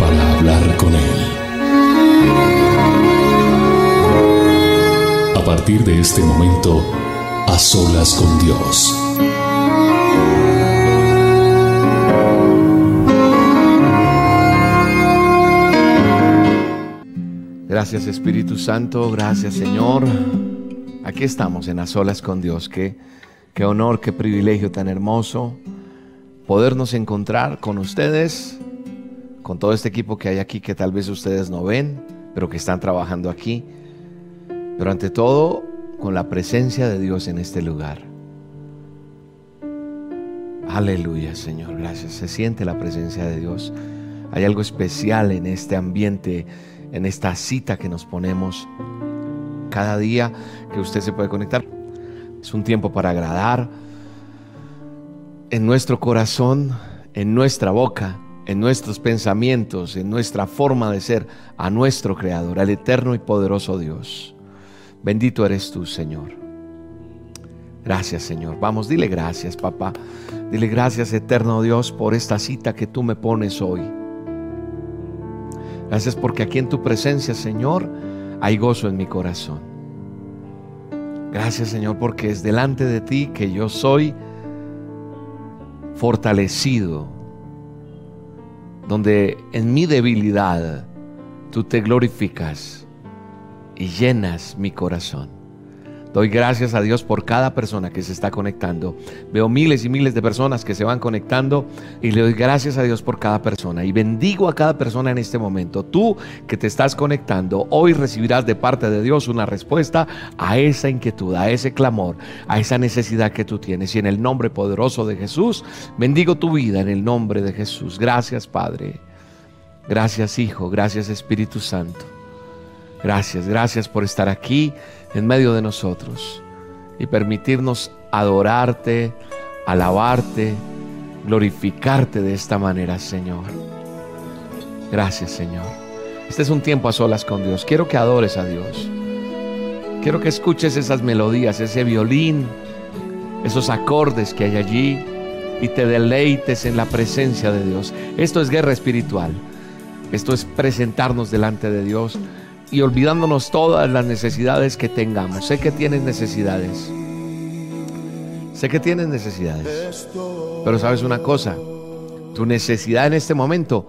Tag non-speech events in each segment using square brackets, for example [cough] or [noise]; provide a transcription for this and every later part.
para hablar con Él. A partir de este momento, a solas con Dios. Gracias Espíritu Santo, gracias Señor. Aquí estamos en a solas con Dios. Qué, qué honor, qué privilegio tan hermoso podernos encontrar con ustedes, con todo este equipo que hay aquí que tal vez ustedes no ven, pero que están trabajando aquí. Pero ante todo, con la presencia de Dios en este lugar. Aleluya, Señor, gracias. Se siente la presencia de Dios. Hay algo especial en este ambiente, en esta cita que nos ponemos cada día que usted se puede conectar. Es un tiempo para agradar en nuestro corazón, en nuestra boca, en nuestros pensamientos, en nuestra forma de ser a nuestro Creador, al eterno y poderoso Dios. Bendito eres tú, Señor. Gracias, Señor. Vamos, dile gracias, papá. Dile gracias, eterno Dios, por esta cita que tú me pones hoy. Gracias porque aquí en tu presencia, Señor, hay gozo en mi corazón. Gracias, Señor, porque es delante de ti que yo soy fortalecido, donde en mi debilidad tú te glorificas y llenas mi corazón. Doy gracias a Dios por cada persona que se está conectando. Veo miles y miles de personas que se van conectando y le doy gracias a Dios por cada persona. Y bendigo a cada persona en este momento. Tú que te estás conectando, hoy recibirás de parte de Dios una respuesta a esa inquietud, a ese clamor, a esa necesidad que tú tienes. Y en el nombre poderoso de Jesús, bendigo tu vida en el nombre de Jesús. Gracias Padre. Gracias Hijo. Gracias Espíritu Santo. Gracias, gracias por estar aquí en medio de nosotros y permitirnos adorarte, alabarte, glorificarte de esta manera, Señor. Gracias, Señor. Este es un tiempo a solas con Dios. Quiero que adores a Dios. Quiero que escuches esas melodías, ese violín, esos acordes que hay allí y te deleites en la presencia de Dios. Esto es guerra espiritual. Esto es presentarnos delante de Dios y olvidándonos todas las necesidades que tengamos. Sé que tienes necesidades. Sé que tienes necesidades. Pero sabes una cosa, tu necesidad en este momento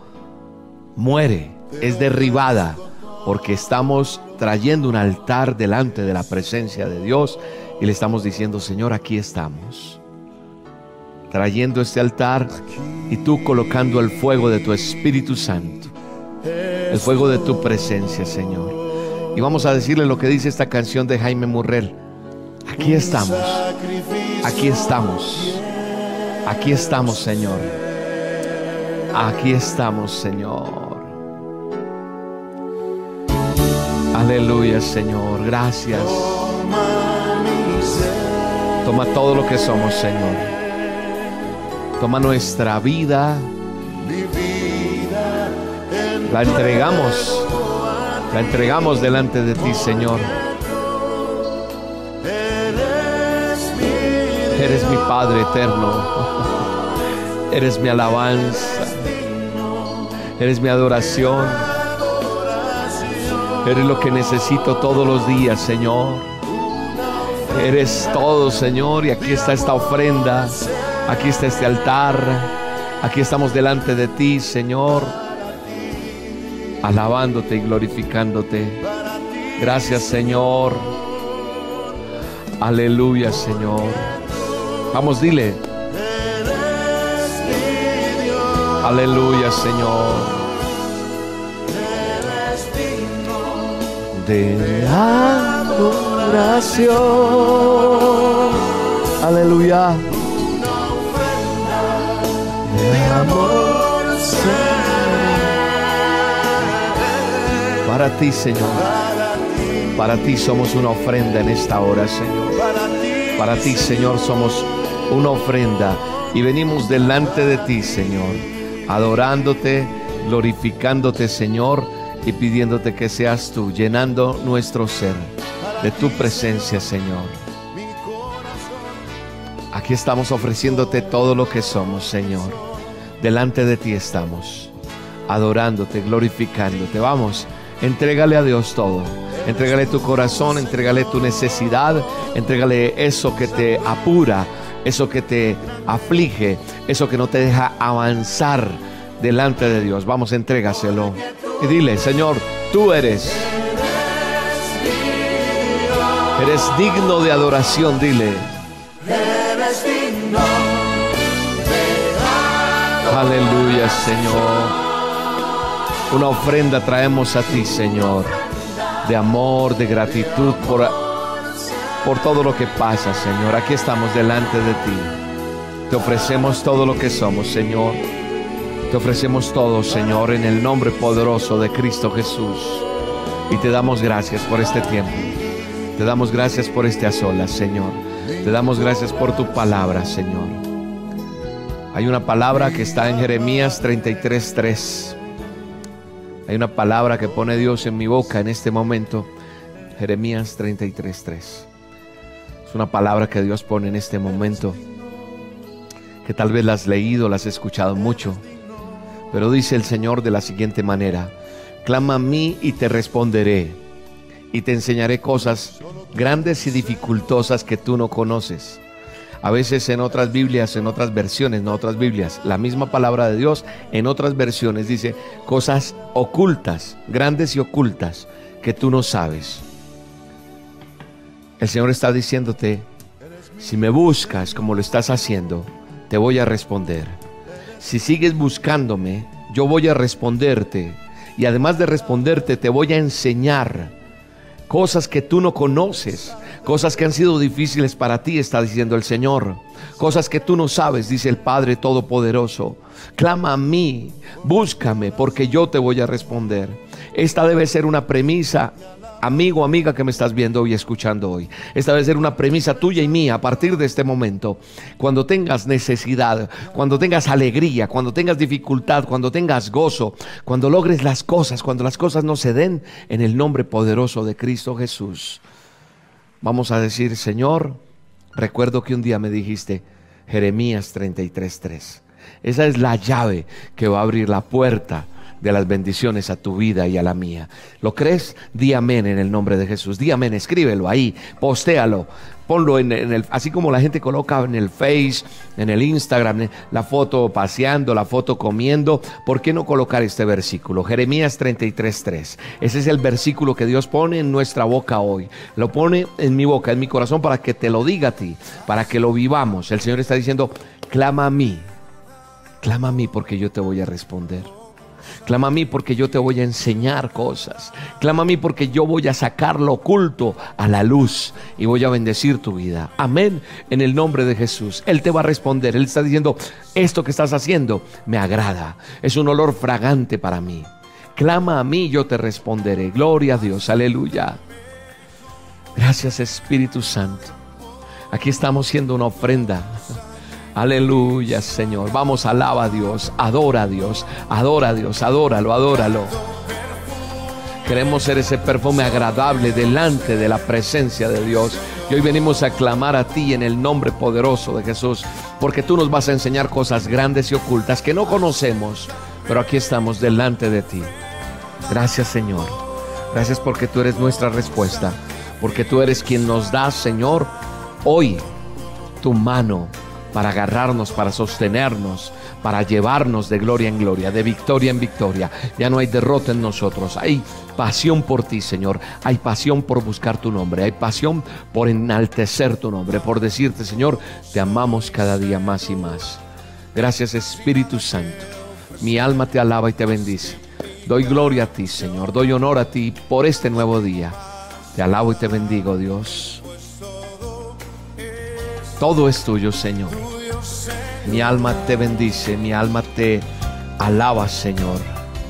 muere, es derribada, porque estamos trayendo un altar delante de la presencia de Dios y le estamos diciendo, Señor, aquí estamos. Trayendo este altar y tú colocando el fuego de tu Espíritu Santo el fuego de tu presencia, Señor. Y vamos a decirle lo que dice esta canción de Jaime Murrell. Aquí estamos, aquí estamos, aquí estamos, Señor. Aquí estamos, Señor. Aleluya, Señor. Gracias. Toma todo lo que somos, Señor. Toma nuestra vida. La entregamos. La entregamos delante de ti, Señor. Eres mi Padre eterno. Eres mi alabanza. Eres mi adoración. Eres lo que necesito todos los días, Señor. Eres todo, Señor. Y aquí está esta ofrenda. Aquí está este altar. Aquí estamos delante de ti, Señor alabándote y glorificándote. Gracias Señor. Aleluya Señor. Vamos, dile. Aleluya Señor. De adoración. Aleluya. De amor. Para ti, Señor. Para ti somos una ofrenda en esta hora, Señor. Para ti, Señor, somos una ofrenda y venimos delante de ti, Señor, adorándote, glorificándote, Señor, y pidiéndote que seas tú llenando nuestro ser de tu presencia, Señor. Aquí estamos ofreciéndote todo lo que somos, Señor. Delante de ti estamos, adorándote, glorificándote. Vamos, entrégale a Dios todo. Entrégale tu corazón, entrégale tu necesidad, entrégale eso que te apura, eso que te aflige, eso que no te deja avanzar delante de Dios. Vamos, entrégaselo. Y dile, Señor, tú eres. Eres digno de adoración, dile. Aleluya, Señor. Una ofrenda traemos a ti, Señor, de amor, de gratitud por, por todo lo que pasa, Señor. Aquí estamos delante de ti. Te ofrecemos todo lo que somos, Señor. Te ofrecemos todo, Señor, en el nombre poderoso de Cristo Jesús. Y te damos gracias por este tiempo. Te damos gracias por este a Señor. Te damos gracias por tu palabra, Señor. Hay una palabra que está en Jeremías 33:3. Hay una palabra que pone Dios en mi boca en este momento. Jeremías 33:3. Es una palabra que Dios pone en este momento. Que tal vez la has leído, la has escuchado mucho. Pero dice el Señor de la siguiente manera, clama a mí y te responderé, y te enseñaré cosas grandes y dificultosas que tú no conoces. A veces en otras Biblias, en otras versiones, no otras Biblias, la misma palabra de Dios en otras versiones dice cosas ocultas, grandes y ocultas que tú no sabes. El Señor está diciéndote, si me buscas como lo estás haciendo, te voy a responder si sigues buscándome, yo voy a responderte. Y además de responderte, te voy a enseñar cosas que tú no conoces, cosas que han sido difíciles para ti, está diciendo el Señor. Cosas que tú no sabes, dice el Padre Todopoderoso. Clama a mí, búscame, porque yo te voy a responder. Esta debe ser una premisa amigo, amiga que me estás viendo y escuchando hoy. Esta debe ser una premisa tuya y mía a partir de este momento. Cuando tengas necesidad, cuando tengas alegría, cuando tengas dificultad, cuando tengas gozo, cuando logres las cosas, cuando las cosas no se den en el nombre poderoso de Cristo Jesús. Vamos a decir, Señor, recuerdo que un día me dijiste, Jeremías 33:3. Esa es la llave que va a abrir la puerta de las bendiciones a tu vida y a la mía. ¿Lo crees? Di amén en el nombre de Jesús. Di amén, escríbelo ahí, postéalo, ponlo en, el, así como la gente coloca en el Face, en el Instagram, la foto paseando, la foto comiendo. ¿Por qué no colocar este versículo? Jeremías 33:3. Ese es el versículo que Dios pone en nuestra boca hoy. Lo pone en mi boca, en mi corazón, para que te lo diga a ti, para que lo vivamos. El Señor está diciendo, clama a mí, clama a mí porque yo te voy a responder. Clama a mí porque yo te voy a enseñar cosas. Clama a mí porque yo voy a sacar lo oculto a la luz y voy a bendecir tu vida. Amén. En el nombre de Jesús. Él te va a responder. Él está diciendo, esto que estás haciendo me agrada. Es un olor fragante para mí. Clama a mí, yo te responderé. Gloria a Dios. Aleluya. Gracias Espíritu Santo. Aquí estamos siendo una ofrenda Aleluya, Señor. Vamos, alaba a Dios, adora a Dios, adora a Dios, adóralo, adóralo. Queremos ser ese perfume agradable delante de la presencia de Dios. Y hoy venimos a clamar a ti en el nombre poderoso de Jesús, porque tú nos vas a enseñar cosas grandes y ocultas que no conocemos, pero aquí estamos delante de ti. Gracias, Señor. Gracias porque tú eres nuestra respuesta, porque tú eres quien nos da, Señor, hoy tu mano para agarrarnos, para sostenernos, para llevarnos de gloria en gloria, de victoria en victoria. Ya no hay derrota en nosotros, hay pasión por ti, Señor. Hay pasión por buscar tu nombre, hay pasión por enaltecer tu nombre, por decirte, Señor, te amamos cada día más y más. Gracias Espíritu Santo. Mi alma te alaba y te bendice. Doy gloria a ti, Señor. Doy honor a ti por este nuevo día. Te alabo y te bendigo, Dios. Todo es tuyo, Señor. Mi alma te bendice, mi alma te alaba, Señor.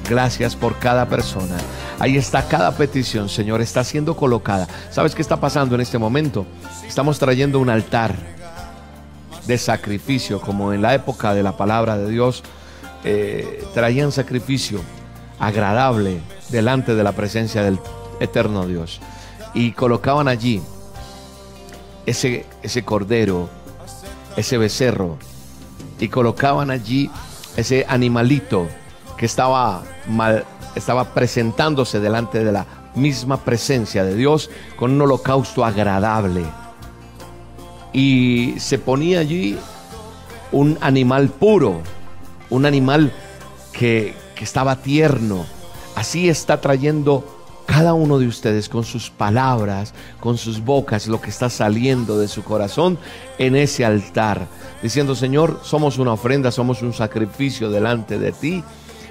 Gracias por cada persona. Ahí está cada petición, Señor, está siendo colocada. ¿Sabes qué está pasando en este momento? Estamos trayendo un altar de sacrificio, como en la época de la palabra de Dios, eh, traían sacrificio agradable delante de la presencia del eterno Dios. Y colocaban allí ese, ese cordero, ese becerro, y colocaban allí ese animalito que estaba mal, estaba presentándose delante de la misma presencia de Dios con un holocausto agradable. Y se ponía allí un animal puro, un animal que, que estaba tierno. Así está trayendo cada uno de ustedes con sus palabras, con sus bocas, lo que está saliendo de su corazón en ese altar, diciendo, Señor, somos una ofrenda, somos un sacrificio delante de ti.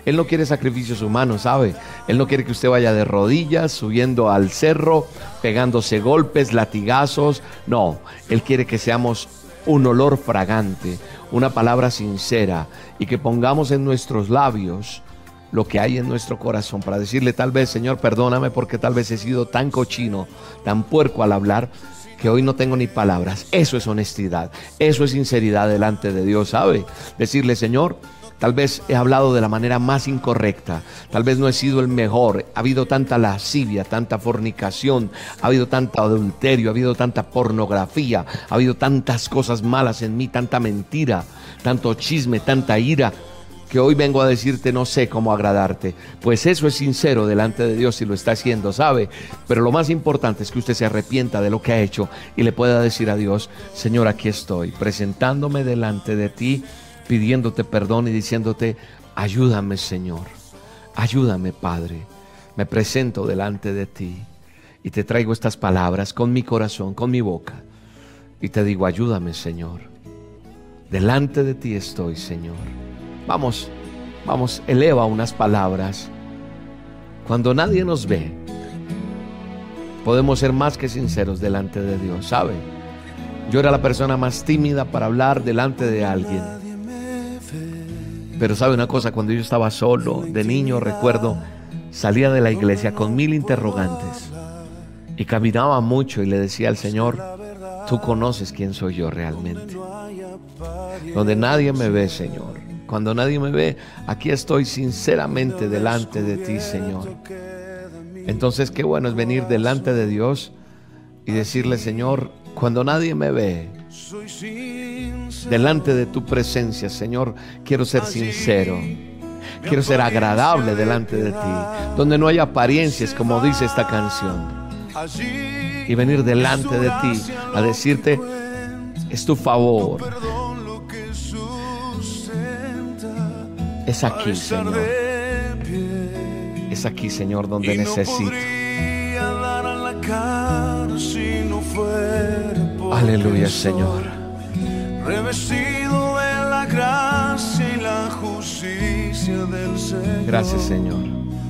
Él no quiere sacrificios humanos, ¿sabe? Él no quiere que usted vaya de rodillas, subiendo al cerro, pegándose golpes, latigazos. No, Él quiere que seamos un olor fragante, una palabra sincera y que pongamos en nuestros labios lo que hay en nuestro corazón para decirle tal vez, Señor, perdóname porque tal vez he sido tan cochino, tan puerco al hablar que hoy no tengo ni palabras. Eso es honestidad, eso es sinceridad delante de Dios, ¿sabe? Decirle, Señor, Tal vez he hablado de la manera más incorrecta, tal vez no he sido el mejor, ha habido tanta lascivia, tanta fornicación, ha habido tanto adulterio, ha habido tanta pornografía, ha habido tantas cosas malas en mí, tanta mentira, tanto chisme, tanta ira, que hoy vengo a decirte no sé cómo agradarte. Pues eso es sincero delante de Dios y lo está haciendo, ¿sabe? Pero lo más importante es que usted se arrepienta de lo que ha hecho y le pueda decir a Dios, Señor, aquí estoy, presentándome delante de ti pidiéndote perdón y diciéndote, ayúdame Señor, ayúdame Padre, me presento delante de ti y te traigo estas palabras con mi corazón, con mi boca, y te digo, ayúdame Señor, delante de ti estoy Señor. Vamos, vamos, eleva unas palabras. Cuando nadie nos ve, podemos ser más que sinceros delante de Dios, ¿sabe? Yo era la persona más tímida para hablar delante de alguien. Pero sabe una cosa, cuando yo estaba solo, de niño, recuerdo, salía de la iglesia con mil interrogantes y caminaba mucho y le decía al Señor, tú conoces quién soy yo realmente. Donde nadie me ve, Señor. Cuando nadie me ve, aquí estoy sinceramente delante de ti, Señor. Entonces, qué bueno es venir delante de Dios y decirle, Señor, cuando nadie me ve, delante de tu presencia, Señor, quiero ser sincero. Quiero ser agradable delante de ti, donde no hay apariencias, como dice esta canción. Y venir delante de ti a decirte, es tu favor. Es aquí, Señor. Es aquí, Señor, donde necesito. Aleluya, Señor revestido de la gracia y la justicia del Señor. Gracias, Señor.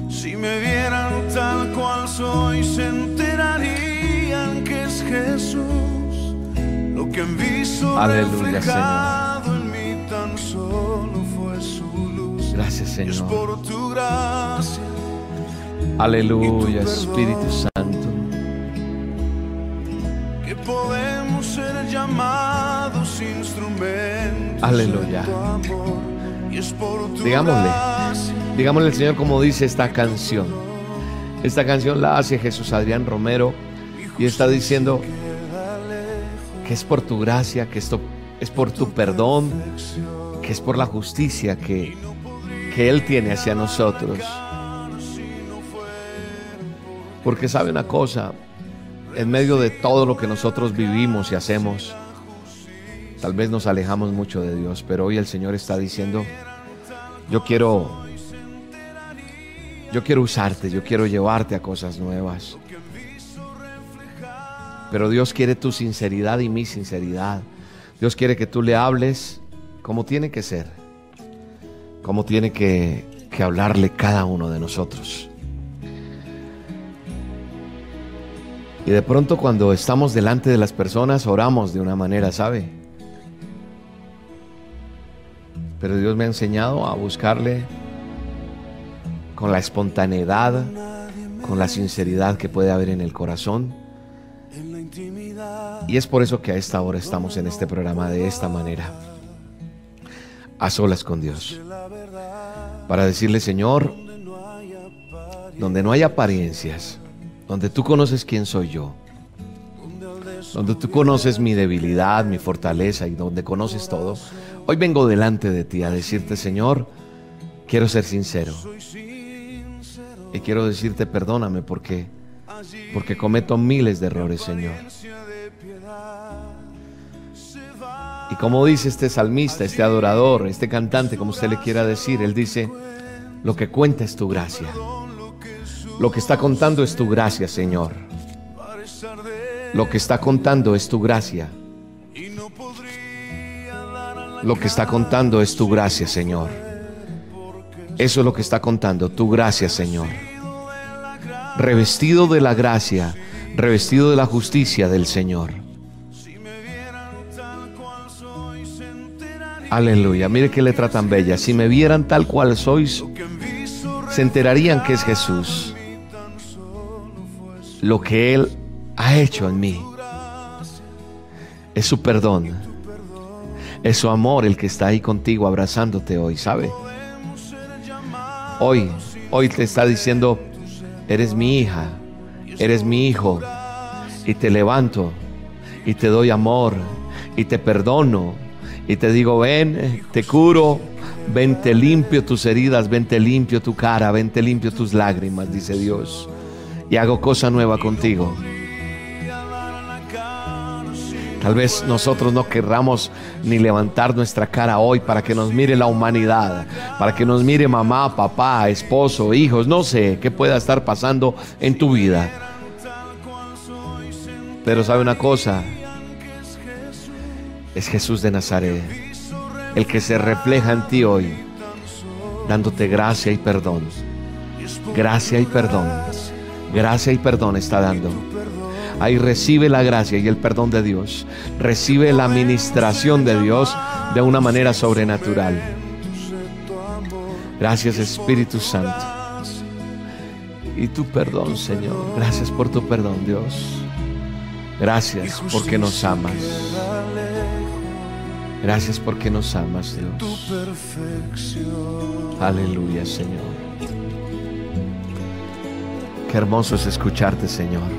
Si me vieran tal cual soy, se enterarían que es Jesús. Lo que han visto Aleluya, reflejado Gracias, Y es Señor. por tu gracia. Aleluya, Espíritu Santo. que podemos ser llamados instrumentos Aleluya. Digámosle, digámosle al Señor como dice esta canción. Esta canción la hace Jesús Adrián Romero y está diciendo que es por tu gracia, que esto es por tu perdón, que es por la justicia que, que Él tiene hacia nosotros. Porque sabe una cosa, en medio de todo lo que nosotros vivimos y hacemos, tal vez nos alejamos mucho de Dios, pero hoy el Señor está diciendo, yo quiero, yo quiero usarte, yo quiero llevarte a cosas nuevas. Pero Dios quiere tu sinceridad y mi sinceridad. Dios quiere que tú le hables como tiene que ser, como tiene que, que hablarle cada uno de nosotros. Y de pronto cuando estamos delante de las personas oramos de una manera, ¿sabe? Pero Dios me ha enseñado a buscarle con la espontaneidad, con la sinceridad que puede haber en el corazón. Y es por eso que a esta hora estamos en este programa de esta manera, a solas con Dios, para decirle, Señor, donde no hay apariencias, donde tú conoces quién soy yo, donde tú conoces mi debilidad, mi fortaleza y donde conoces todo, hoy vengo delante de ti a decirte, Señor, quiero ser sincero. Y quiero decirte, perdóname porque porque cometo miles de errores, Señor. Y como dice este salmista, este adorador, este cantante, como usted le quiera decir, él dice, lo que cuenta es tu gracia. Lo que está contando es tu gracia, Señor. Lo que está contando es tu gracia. Lo que está contando es tu gracia, Señor. Eso es lo que está contando, tu gracia, Señor. Revestido de la gracia, revestido de la justicia del Señor. Aleluya, mire qué letra tan bella. Si me vieran tal cual sois, se enterarían que es Jesús. Lo que Él ha hecho en mí es su perdón. Es su amor el que está ahí contigo abrazándote hoy, ¿sabe? Hoy, hoy te está diciendo, eres mi hija, eres mi hijo, y te levanto, y te doy amor, y te perdono, y te digo, ven, te curo, ven, te limpio tus heridas, ven, te limpio tu cara, ven, te limpio tus lágrimas, dice Dios, y hago cosa nueva contigo. Tal vez nosotros no querramos ni levantar nuestra cara hoy para que nos mire la humanidad, para que nos mire mamá, papá, esposo, hijos, no sé qué pueda estar pasando en tu vida. Pero sabe una cosa, es Jesús de Nazaret, el que se refleja en ti hoy, dándote gracia y perdón. Gracia y perdón. Gracia y perdón está dando. Ahí recibe la gracia y el perdón de Dios. Recibe la administración de Dios de una manera sobrenatural. Gracias Espíritu Santo. Y tu perdón, Señor. Gracias por tu perdón, Dios. Gracias porque nos amas. Gracias porque nos amas, Dios. Aleluya, Señor. Qué hermoso es escucharte, Señor.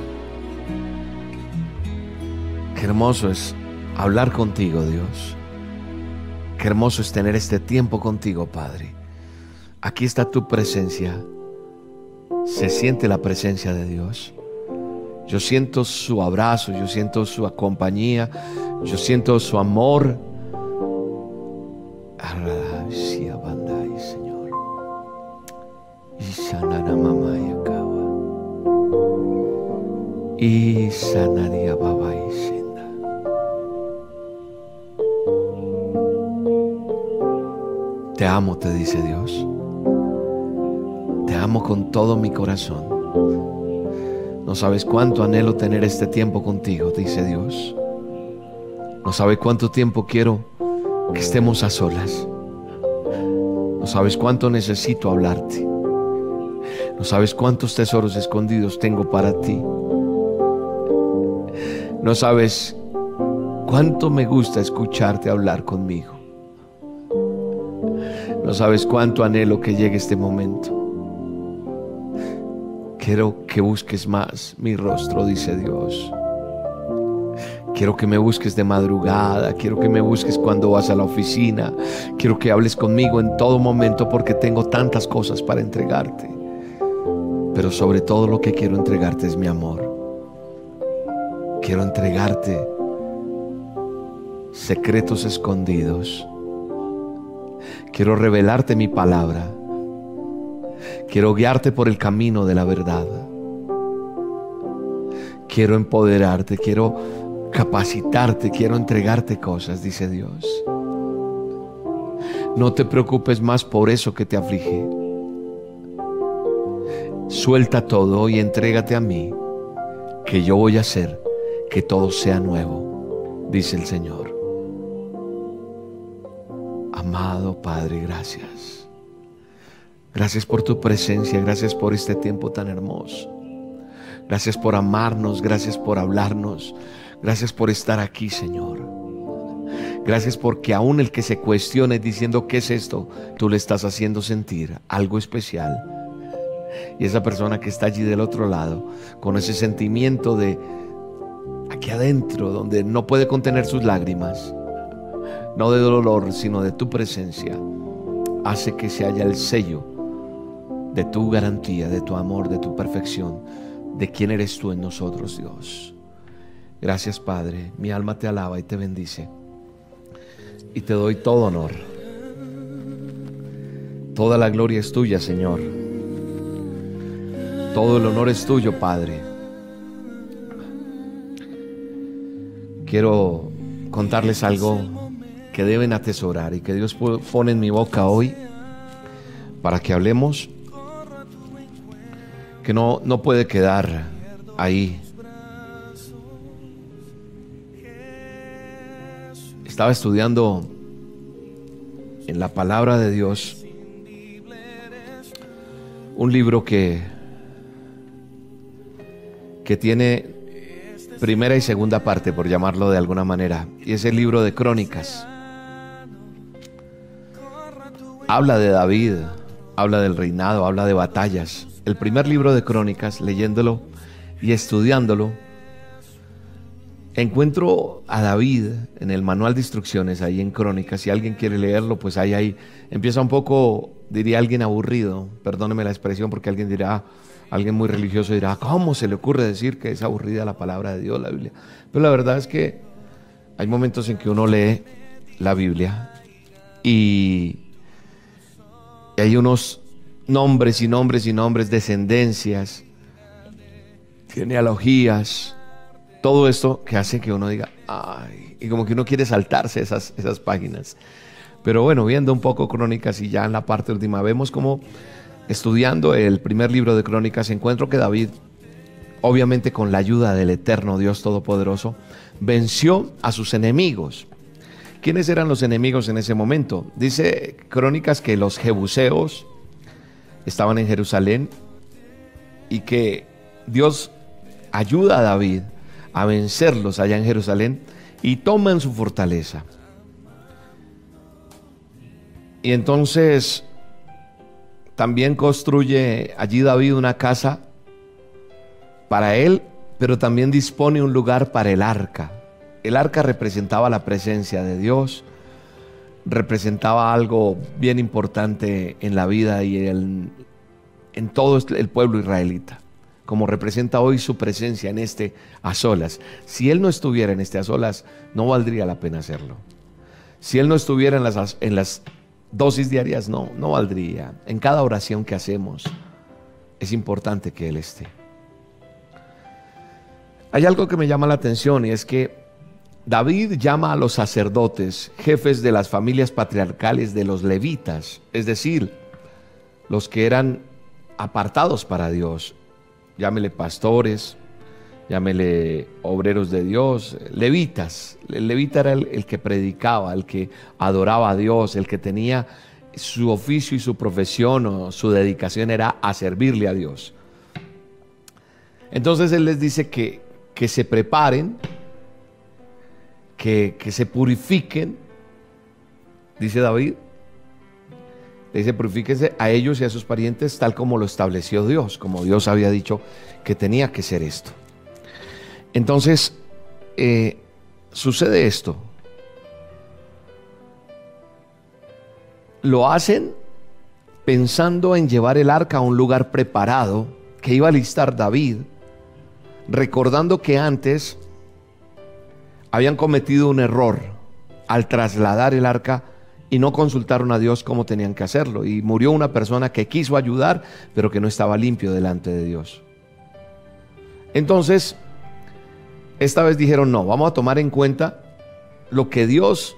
Qué hermoso es hablar contigo, Dios. Qué hermoso es tener este tiempo contigo, Padre. Aquí está tu presencia. Se siente la presencia de Dios. Yo siento su abrazo, yo siento su compañía, yo siento su amor. Señor. Y sanaría baba y Te amo, te dice Dios. Te amo con todo mi corazón. No sabes cuánto anhelo tener este tiempo contigo, dice Dios. No sabes cuánto tiempo quiero que estemos a solas. No sabes cuánto necesito hablarte. No sabes cuántos tesoros escondidos tengo para ti. No sabes cuánto me gusta escucharte hablar conmigo. No sabes cuánto anhelo que llegue este momento. Quiero que busques más mi rostro, dice Dios. Quiero que me busques de madrugada, quiero que me busques cuando vas a la oficina, quiero que hables conmigo en todo momento porque tengo tantas cosas para entregarte. Pero sobre todo lo que quiero entregarte es mi amor. Quiero entregarte secretos escondidos Quiero revelarte mi palabra. Quiero guiarte por el camino de la verdad. Quiero empoderarte, quiero capacitarte, quiero entregarte cosas, dice Dios. No te preocupes más por eso que te aflige. Suelta todo y entrégate a mí, que yo voy a hacer que todo sea nuevo, dice el Señor. Amado Padre, gracias. Gracias por tu presencia, gracias por este tiempo tan hermoso. Gracias por amarnos, gracias por hablarnos, gracias por estar aquí, Señor. Gracias porque aún el que se cuestione diciendo qué es esto, tú le estás haciendo sentir algo especial. Y esa persona que está allí del otro lado, con ese sentimiento de aquí adentro, donde no puede contener sus lágrimas, no de dolor, sino de tu presencia, hace que se haya el sello de tu garantía, de tu amor, de tu perfección, de quién eres tú en nosotros, Dios. Gracias, Padre. Mi alma te alaba y te bendice. Y te doy todo honor. Toda la gloria es tuya, Señor. Todo el honor es tuyo, Padre. Quiero contarles algo que deben atesorar y que Dios pone en mi boca hoy para que hablemos que no, no puede quedar ahí. Estaba estudiando en la palabra de Dios un libro que, que tiene primera y segunda parte, por llamarlo de alguna manera, y es el libro de Crónicas. Habla de David, habla del reinado, habla de batallas el primer libro de Crónicas, leyéndolo y estudiándolo, encuentro a David en el manual de instrucciones ahí en Crónicas. Si alguien quiere leerlo, pues ahí, ahí empieza un poco, diría alguien aburrido, perdóneme la expresión porque alguien dirá, alguien muy religioso dirá, ¿cómo se le ocurre decir que es aburrida la palabra de Dios, la Biblia? Pero la verdad es que hay momentos en que uno lee la Biblia y hay unos nombres y nombres y nombres, descendencias, genealogías, todo esto que hace que uno diga, ay, y como que uno quiere saltarse esas, esas páginas. Pero bueno, viendo un poco crónicas y ya en la parte última, vemos como estudiando el primer libro de crónicas, encuentro que David, obviamente con la ayuda del eterno Dios Todopoderoso, venció a sus enemigos. ¿Quiénes eran los enemigos en ese momento? Dice Crónicas que los jebuseos, estaban en Jerusalén y que Dios ayuda a David a vencerlos allá en Jerusalén y toman su fortaleza. Y entonces también construye allí David una casa para él, pero también dispone un lugar para el arca. El arca representaba la presencia de Dios, representaba algo bien importante en la vida y en, todo el pueblo israelita, como representa hoy su presencia en este a solas. Si él no estuviera en este a solas, no valdría la pena hacerlo. Si él no estuviera en las, en las dosis diarias, no, no valdría. En cada oración que hacemos, es importante que él esté. Hay algo que me llama la atención y es que David llama a los sacerdotes, jefes de las familias patriarcales de los levitas, es decir, los que eran apartados para Dios, llámele pastores, llámele obreros de Dios, levitas. El levita era el, que predicaba, el que adoraba a Dios, el que tenía su oficio y su profesión o su dedicación era a servirle a Dios. Entonces Él les dice que, que se preparen que, se purifiquen, dice David, dice, purifíquense a ellos y a sus parientes tal como lo estableció Dios, como Dios había dicho que tenía que ser esto. Entonces, eh, sucede esto. Lo hacen pensando en llevar el arca a un lugar preparado que iba a listar David, recordando que antes habían cometido un error al trasladar el arca y no consultaron a Dios cómo tenían que hacerlo. Y murió una persona que quiso ayudar, pero que no estaba limpio delante de Dios. Entonces, esta vez dijeron, no, vamos a tomar en cuenta lo que Dios,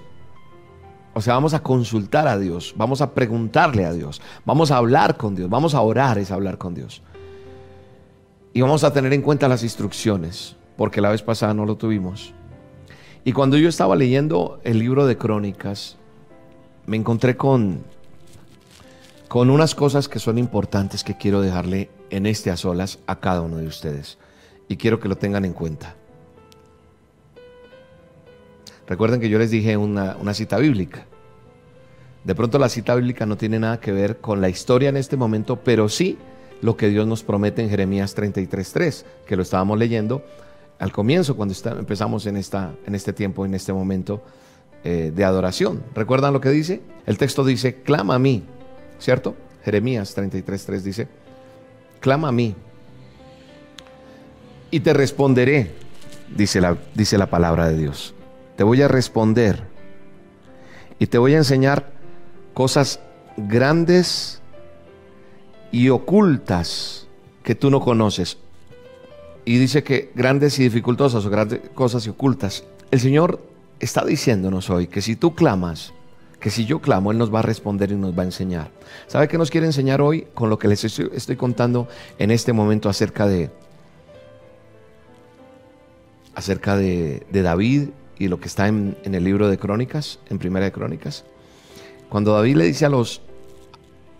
o sea, vamos a consultar a Dios, vamos a preguntarle a Dios, vamos a hablar con Dios, vamos a orar, es hablar con Dios. Y vamos a tener en cuenta las instrucciones, porque la vez pasada no lo tuvimos. Y cuando yo estaba leyendo el libro de Crónicas, me encontré con, con unas cosas que son importantes que quiero dejarle en este a solas a cada uno de ustedes. Y quiero que lo tengan en cuenta. Recuerden que yo les dije una, una cita bíblica. De pronto la cita bíblica no tiene nada que ver con la historia en este momento, pero sí lo que Dios nos promete en Jeremías 33.3, que lo estábamos leyendo al comienzo cuando empezamos en, esta, en este tiempo, en este momento eh, de adoración. ¿Recuerdan lo que dice? El texto dice, clama a mí, ¿cierto? Jeremías 33.3 dice, clama a mí y te responderé, dice la, dice la palabra de Dios. Te voy a responder y te voy a enseñar cosas grandes y ocultas que tú no conoces. Y dice que grandes y dificultosas o grandes cosas y ocultas. El Señor está diciéndonos hoy que si tú clamas, que si yo clamo, Él nos va a responder y nos va a enseñar. ¿Sabe qué nos quiere enseñar hoy con lo que les estoy, contando en este momento acerca de acerca de, David y lo que está en, el libro de Crónicas, en Primera de Crónicas? Cuando David le dice a los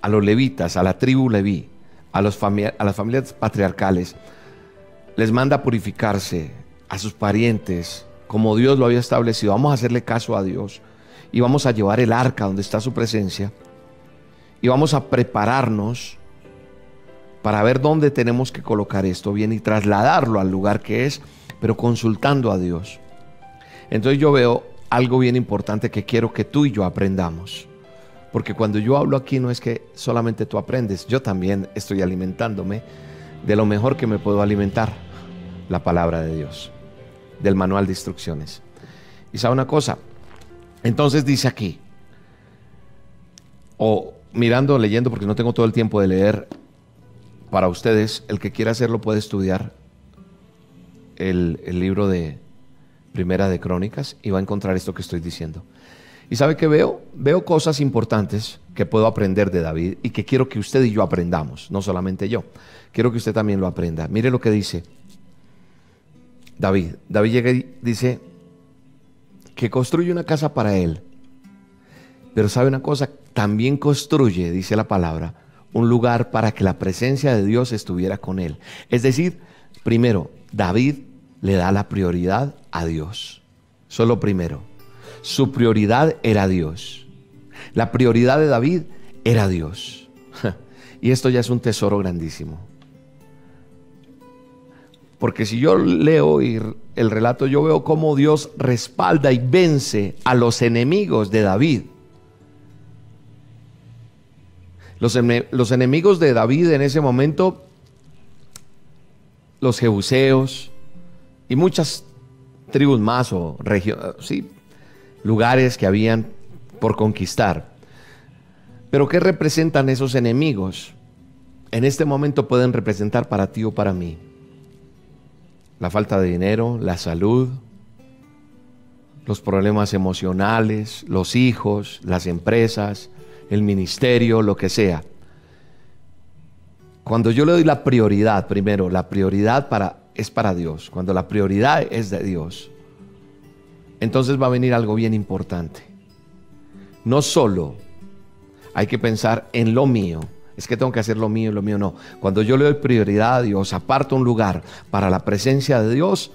a los levitas, a la tribu leví, a, los a las familias patriarcales, les manda purificarse a sus parientes, como Dios lo había establecido. Vamos a hacerle caso a Dios y vamos a llevar el arca donde está su presencia y vamos a prepararnos para ver dónde tenemos que colocar esto bien y trasladarlo al lugar que es, pero consultando a Dios. Entonces yo veo algo bien importante que quiero que tú y yo aprendamos. Porque cuando yo hablo aquí no es que solamente tú aprendes, yo también estoy alimentándome de lo mejor que me puedo alimentar, la palabra de Dios, del manual de instrucciones. Y sabe una cosa, entonces dice aquí, o mirando, leyendo, porque no tengo todo el tiempo de leer para ustedes, el que quiera hacerlo puede estudiar el, libro de Primera de Crónicas y va a encontrar esto que estoy diciendo. ¿Y sabe qué veo? Veo cosas importantes que puedo aprender de David y que quiero que usted y yo aprendamos, no solamente yo. Quiero que usted también lo aprenda. Mire lo que dice David. David llega y dice que construye una casa para él. Pero sabe una cosa, también construye, dice la palabra, un lugar para que la presencia de Dios estuviera con él. Es decir, primero, David le da la prioridad a Dios. Solo primero. Su prioridad era Dios. La prioridad de David era Dios. [laughs] Y esto ya es un tesoro grandísimo. Porque si yo leo el relato, yo veo cómo Dios respalda y vence a los enemigos de David. Los, enemigos de David en ese momento, los jebuseos y muchas tribus más o sí, lugares que habían por conquistar. Pero ¿qué representan esos enemigos? En este momento pueden representar para ti o para mí la falta de dinero, la salud, los problemas emocionales, los hijos, las empresas, el ministerio, lo que sea. Cuando yo le doy la prioridad, primero, la prioridad para, es para Dios. Cuando la prioridad es de Dios, entonces va a venir algo bien importante. No solo hay que pensar en lo mío, es que tengo que hacer lo mío y lo mío no. Cuando yo le doy prioridad a Dios, aparto un lugar para la presencia de Dios,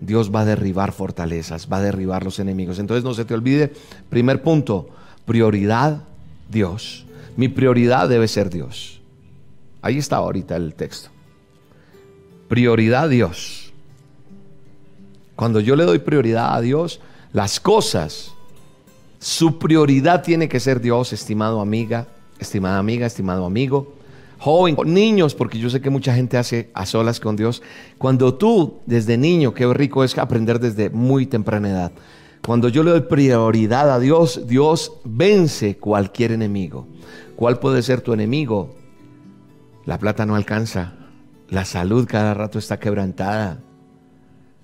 Dios va a derribar fortalezas, va a derribar los enemigos. Entonces no se te olvide, primer punto, prioridad Dios. Mi prioridad debe ser Dios. Ahí está ahorita el texto. Prioridad Dios. Cuando yo le doy prioridad a Dios, las cosas, su prioridad tiene que ser Dios, estimado amiga, estimada amiga, estimado amigo, joven, niños, porque yo sé que mucha gente hace a solas con Dios. Cuando tú, desde niño, qué rico es aprender desde muy temprana edad. Cuando yo le doy prioridad a Dios, Dios vence cualquier enemigo. ¿Cuál puede ser tu enemigo? La plata no alcanza. La salud cada rato está quebrantada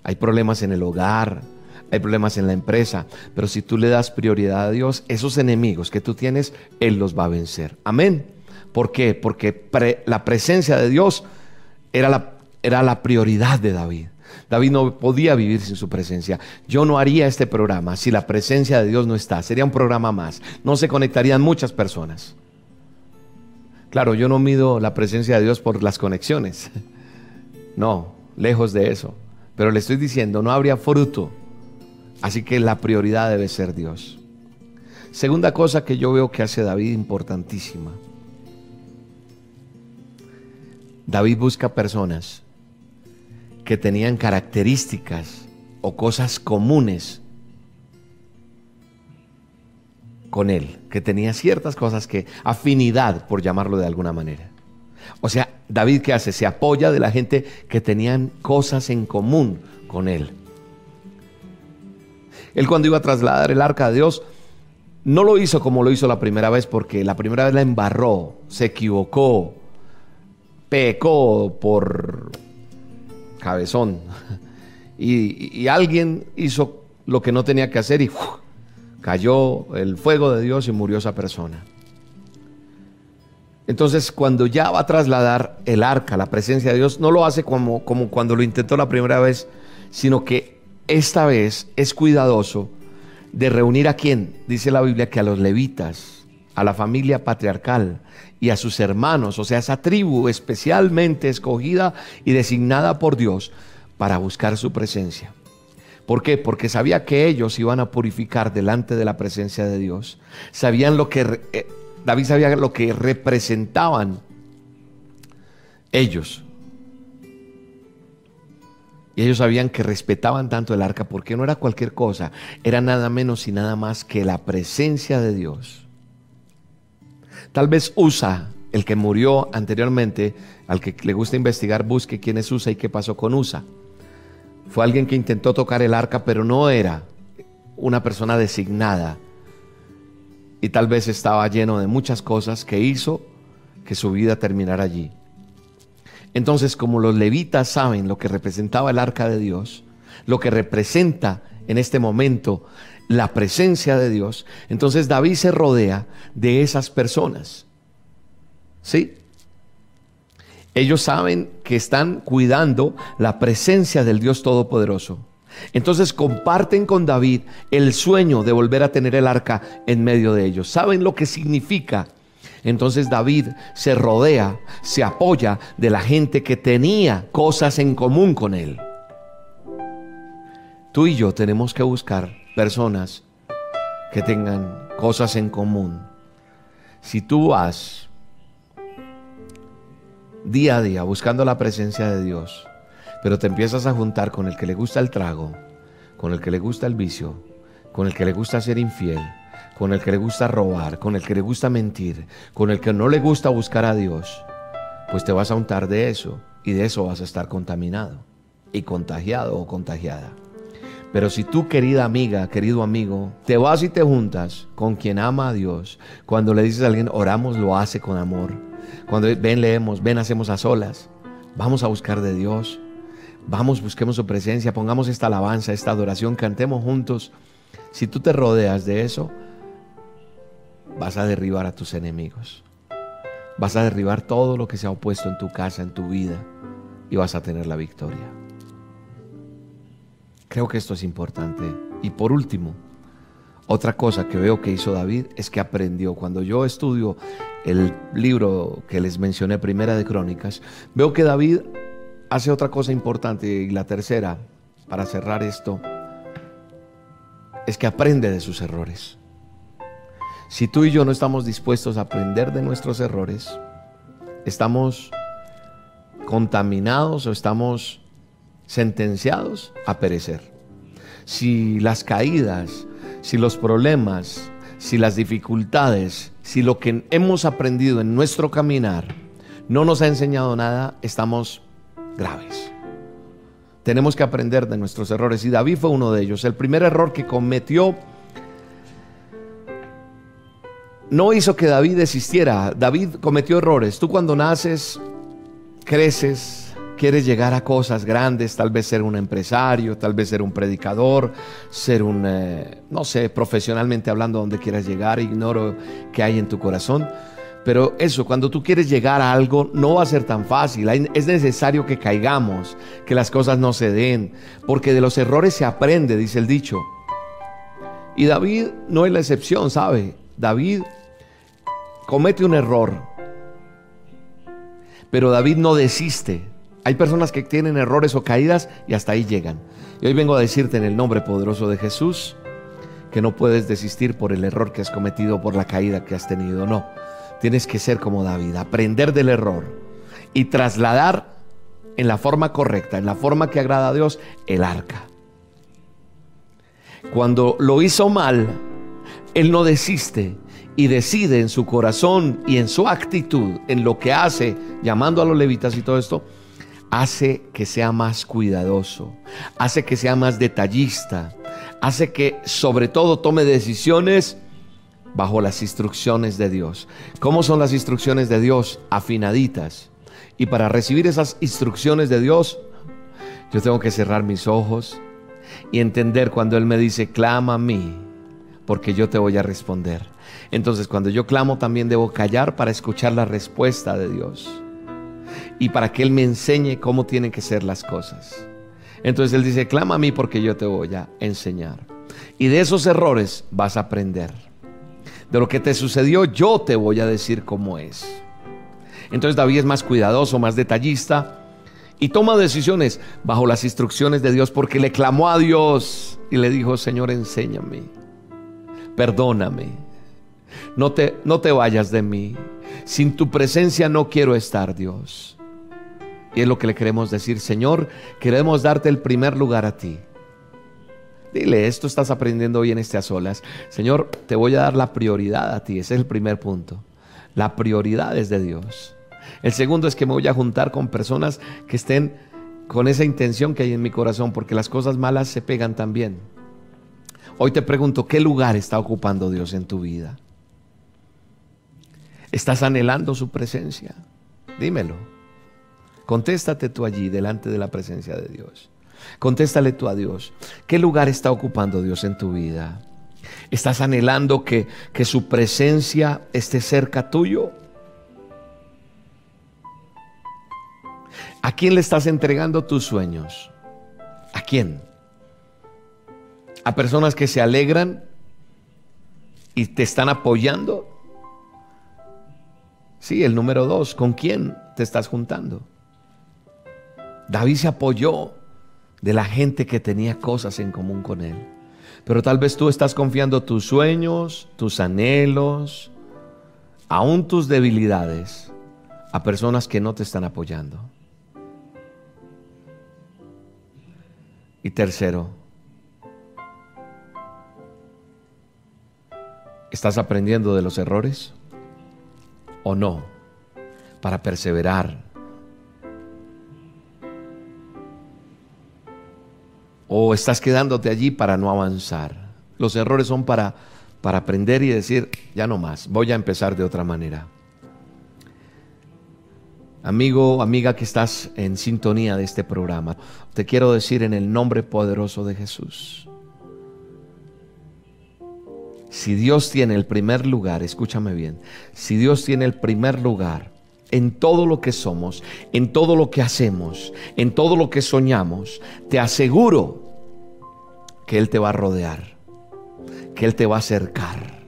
hay problemas en el hogar, hay problemas en la empresa, pero si tú le das prioridad a Dios, esos enemigos que tú tienes, Él los va a vencer. Amén. ¿Por qué? Porque la presencia de Dios era la, era la prioridad de David. David no podía vivir sin su presencia. Yo no haría este programa si la presencia de Dios no está. Sería un programa más. No se conectarían muchas personas. Claro, yo no mido la presencia de Dios por las conexiones. [laughs] No, lejos de eso. Pero le estoy diciendo, no habría fruto. Así que la prioridad debe ser Dios. Segunda cosa que yo veo que hace David importantísima. David busca personas que tenían características o cosas comunes con él, que tenía ciertas cosas que, afinidad, por llamarlo de alguna manera. O sea, David, ¿qué hace? Se apoya de la gente que tenían cosas en común con él. Él cuando iba a trasladar el arca de Dios, no lo hizo como lo hizo la primera vez, porque la primera vez la embarró, se equivocó, pecó por cabezón. [laughs] Y, alguien hizo lo que no tenía que hacer y cayó el fuego de Dios y murió esa persona. Entonces, cuando ya va a trasladar el arca, la presencia de Dios, no lo hace como, como cuando lo intentó la primera vez, sino que esta vez es cuidadoso de reunir a quién, dice la Biblia, que a los levitas, a la familia patriarcal y a sus hermanos, o sea, esa tribu especialmente escogida y designada por Dios para buscar su presencia. ¿Por qué? Porque sabía que ellos iban a purificar delante de la presencia de Dios. Sabían lo que, eh, David sabía lo que representaban ellos. Y ellos sabían que respetaban tanto el arca porque no era cualquier cosa, era nada menos y nada más que la presencia de Dios. Tal vez Usa, el que murió anteriormente, al que le gusta investigar, busque quién es Usa y qué pasó con Usa. Fue alguien que intentó tocar el arca, pero no era una persona designada. Y tal vez estaba lleno de muchas cosas que hizo que su vida terminara allí. Entonces, como los levitas saben lo que representaba el arca de Dios, lo que representa en este momento la presencia de Dios, entonces David se rodea de esas personas. ¿Sí? Ellos saben que están cuidando la presencia del Dios Todopoderoso. Entonces comparten con David el sueño de volver a tener el arca en medio de ellos. Saben lo que significa. Entonces David se rodea, se apoya de la gente que tenía cosas en común con él. Tú y yo tenemos que buscar personas que tengan cosas en común. Si tú vas día a día buscando la presencia de Dios, pero te empiezas a juntar con el que le gusta el trago, con el que le gusta el vicio, con el que le gusta ser infiel, con el que le gusta robar, con el que le gusta mentir, con el que no le gusta buscar a Dios, pues te vas a untar de eso y de eso vas a estar contaminado y contagiado o contagiada. Pero si tú, querida amiga, querido amigo, te vas y te juntas con quien ama a Dios, cuando le dices a alguien, oramos, lo hace con amor cuando ven, leemos, ven, hacemos a solas. Vamos a buscar de Dios. Vamos, busquemos su presencia, pongamos esta alabanza, esta adoración, cantemos juntos. Si tú te rodeas de eso, vas a derribar a tus enemigos. Vas a derribar todo lo que se ha opuesto en tu casa, en tu vida, y vas a tener la victoria. Creo que esto es importante. Y por último, otra cosa que veo que hizo David es que aprendió. Cuando yo estudio el libro que les mencioné, Primera de Crónicas, veo que David hace otra cosa importante y la tercera, para cerrar esto, es que aprende de sus errores. Si tú y yo no estamos dispuestos a aprender de nuestros errores, estamos contaminados o estamos sentenciados a perecer. Si las caídas, si los problemas, si las dificultades, si lo que hemos aprendido en nuestro caminar no nos ha enseñado nada, estamos graves. Tenemos que aprender de nuestros errores y David fue uno de ellos. El primer error que cometió no hizo que David desistiera. David cometió errores. Tú cuando naces, creces, quieres llegar a cosas grandes, tal vez ser un empresario, tal vez ser un predicador, ser un, eh, no sé, profesionalmente hablando, donde quieras llegar, ignoro qué hay en tu corazón. Pero eso, cuando tú quieres llegar a algo, no va a ser tan fácil. Es necesario que caigamos, que las cosas no se den, porque de los errores se aprende, dice el dicho. Y David no es la excepción, ¿sabe? David comete un error Pero David no desiste. Hay personas que tienen errores o caídas y hasta ahí llegan. Y hoy vengo a decirte en el nombre poderoso de Jesús que no puedes desistir por el error que has cometido, por la caída que has tenido. No, tienes que ser como David, aprender del error y trasladar en la forma correcta, en la forma que agrada a Dios, el arca. Cuando lo hizo mal, él no desiste y decide en su corazón y en su actitud, en lo que hace, llamando a los levitas y todo esto, hace que sea más cuidadoso, hace que sea más detallista, hace que sobre todo tome decisiones bajo las instrucciones de Dios. ¿Cómo son las instrucciones de Dios? Afinaditas. Y para recibir esas instrucciones de Dios, yo tengo que cerrar mis ojos y entender cuando Él me dice, clama a mí, porque yo te voy a responder. Entonces cuando yo clamo también debo callar para escuchar la respuesta de Dios y para que Él me enseñe cómo tienen que ser las cosas. Entonces Él dice, clama a mí porque yo te voy a enseñar. Y de esos errores vas a aprender. De lo que te sucedió yo te voy a decir cómo es. Entonces David es más cuidadoso, más detallista y toma decisiones bajo las instrucciones de Dios porque le clamó a Dios y le dijo, Señor, enséñame, perdóname, no te, no te vayas de mí. Sin tu presencia no quiero estar, Dios. Y es lo que le queremos decir, Señor, queremos darte el primer lugar a ti. Dile, esto estás aprendiendo hoy en este a solas. Señor, te voy a dar la prioridad a ti. Ese es el primer punto. La prioridad es de Dios. El segundo es que me voy a juntar con personas que estén con esa intención que hay en mi corazón, porque las cosas malas se pegan también. Hoy te pregunto, ¿qué lugar está ocupando Dios en tu vida? ¿Estás anhelando su presencia? Dímelo. Contéstate tú allí delante de la presencia de Dios. Contéstale tú a Dios. ¿Qué lugar está ocupando Dios en tu vida? ¿Estás anhelando que, que su presencia esté cerca tuyo? ¿A quién le estás entregando tus sueños? ¿A quién? ¿A personas que se alegran y te están apoyando? Sí, el número dos, ¿con quién te estás juntando? David se apoyó de la gente que tenía cosas en común con él. Pero tal vez tú estás confiando tus sueños, tus anhelos, aún tus debilidades a personas que no te están apoyando. Y tercero, ¿estás aprendiendo de los errores o no? Para perseverar o estás quedándote allí para no avanzar. Los errores son para, para aprender y decir, ya no más, voy a empezar de otra manera. Amigo, amiga que estás en sintonía de este programa, te quiero decir en el nombre poderoso de Jesús. Si Dios tiene el primer lugar, escúchame bien, si Dios tiene el primer lugar en todo lo que somos, en todo lo que hacemos, en todo lo que soñamos, te aseguro que Él te va a rodear, que Él te va a acercar,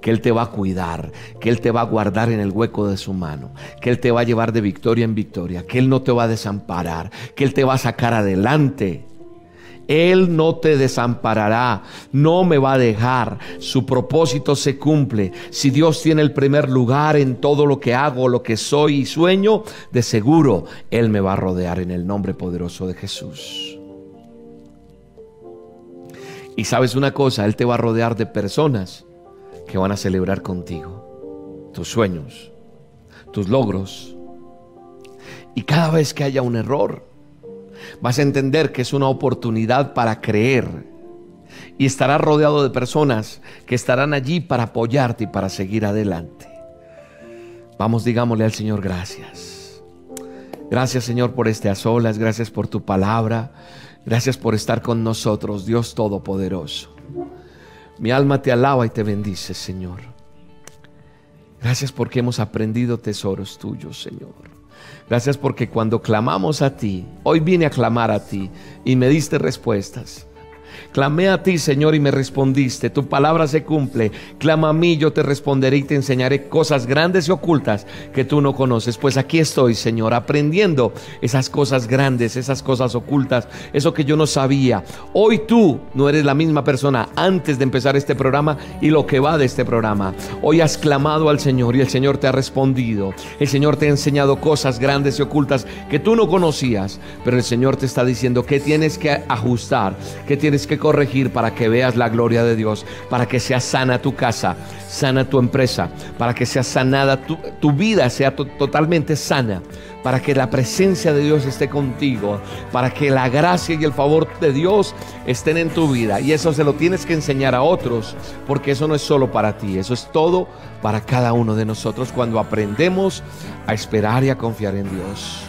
que Él te va a cuidar, que Él te va a guardar en el hueco de su mano, que Él te va a llevar de victoria en victoria, que Él no te va a desamparar, que Él te va a sacar adelante. Él no te desamparará, no me va a dejar. Su propósito se cumple. Si Dios tiene el primer lugar en todo lo que hago, lo que soy y sueño, de seguro Él me va a rodear en el nombre poderoso de Jesús. Y sabes una cosa, Él te va a rodear de personas que van a celebrar contigo tus sueños, tus logros. Y cada vez que haya un error, vas a entender que es una oportunidad para creer. Y estarás rodeado de personas que estarán allí para apoyarte y para seguir adelante. Vamos, digámosle al Señor gracias. Gracias Señor por este a solas, gracias por tu palabra. Gracias por estar con nosotros, Dios Todopoderoso. Mi alma te alaba y te bendice, Señor. Gracias porque hemos aprendido tesoros tuyos, Señor. Gracias porque cuando clamamos a ti, hoy vine a clamar a ti y me diste respuestas. Clamé a ti, Señor, y me respondiste. Tu palabra se cumple. Clama a mí, yo te responderé y te enseñaré cosas grandes y ocultas que tú no conoces. Pues aquí estoy, Señor, aprendiendo esas cosas grandes, esas cosas ocultas, eso que yo no sabía. Hoy tú no eres la misma persona antes de empezar este programa y lo que va de este programa. Hoy has clamado al Señor y el Señor te ha respondido. El Señor te ha enseñado cosas grandes y ocultas que tú no conocías, pero el Señor te está diciendo que tienes que ajustar, que tienes que corregir para que veas la gloria de Dios, para que sea sana tu casa, sana tu empresa, para que sea sanada tu, vida, sea totalmente sana, para que la presencia de Dios esté contigo, para que la gracia y el favor de Dios estén en tu vida. Y eso se lo tienes que enseñar a otros, porque eso no es solo para ti, eso es todo para cada uno de nosotros cuando aprendemos a esperar y a confiar en Dios.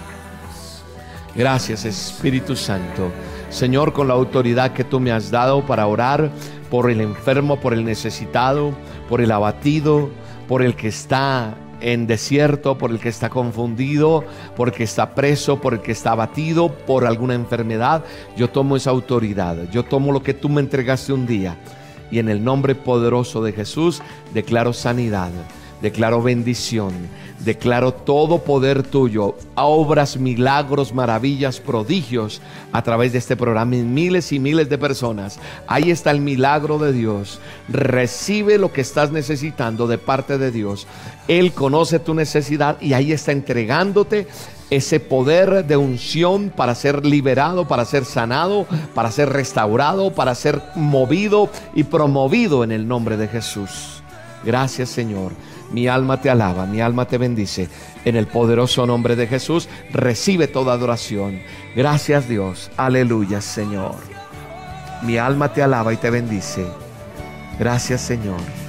Gracias Espíritu Santo. Señor, con la autoridad que tú me has dado para orar por el enfermo, por el necesitado, por el abatido, por el que está en desierto, por el que está confundido, por el que está preso, por el que está abatido por alguna enfermedad. Yo tomo esa autoridad, yo tomo lo que tú me entregaste un día y en el nombre poderoso de Jesús declaro sanidad, declaro bendición, declaro todo poder tuyo, obras, milagros, maravillas, prodigios a través de este programa en miles y miles de personas. Ahí está el milagro de Dios. Recibe lo que estás necesitando de parte de Dios. Él conoce tu necesidad y ahí está entregándote ese poder de unción para ser liberado, para ser sanado, para ser restaurado, para ser movido y promovido en el nombre de Jesús. Gracias Señor. Mi alma te alaba, mi alma te bendice. En el poderoso nombre de Jesús, recibe toda adoración. Gracias Dios. Aleluya Señor. Mi alma te alaba y te bendice. Gracias Señor.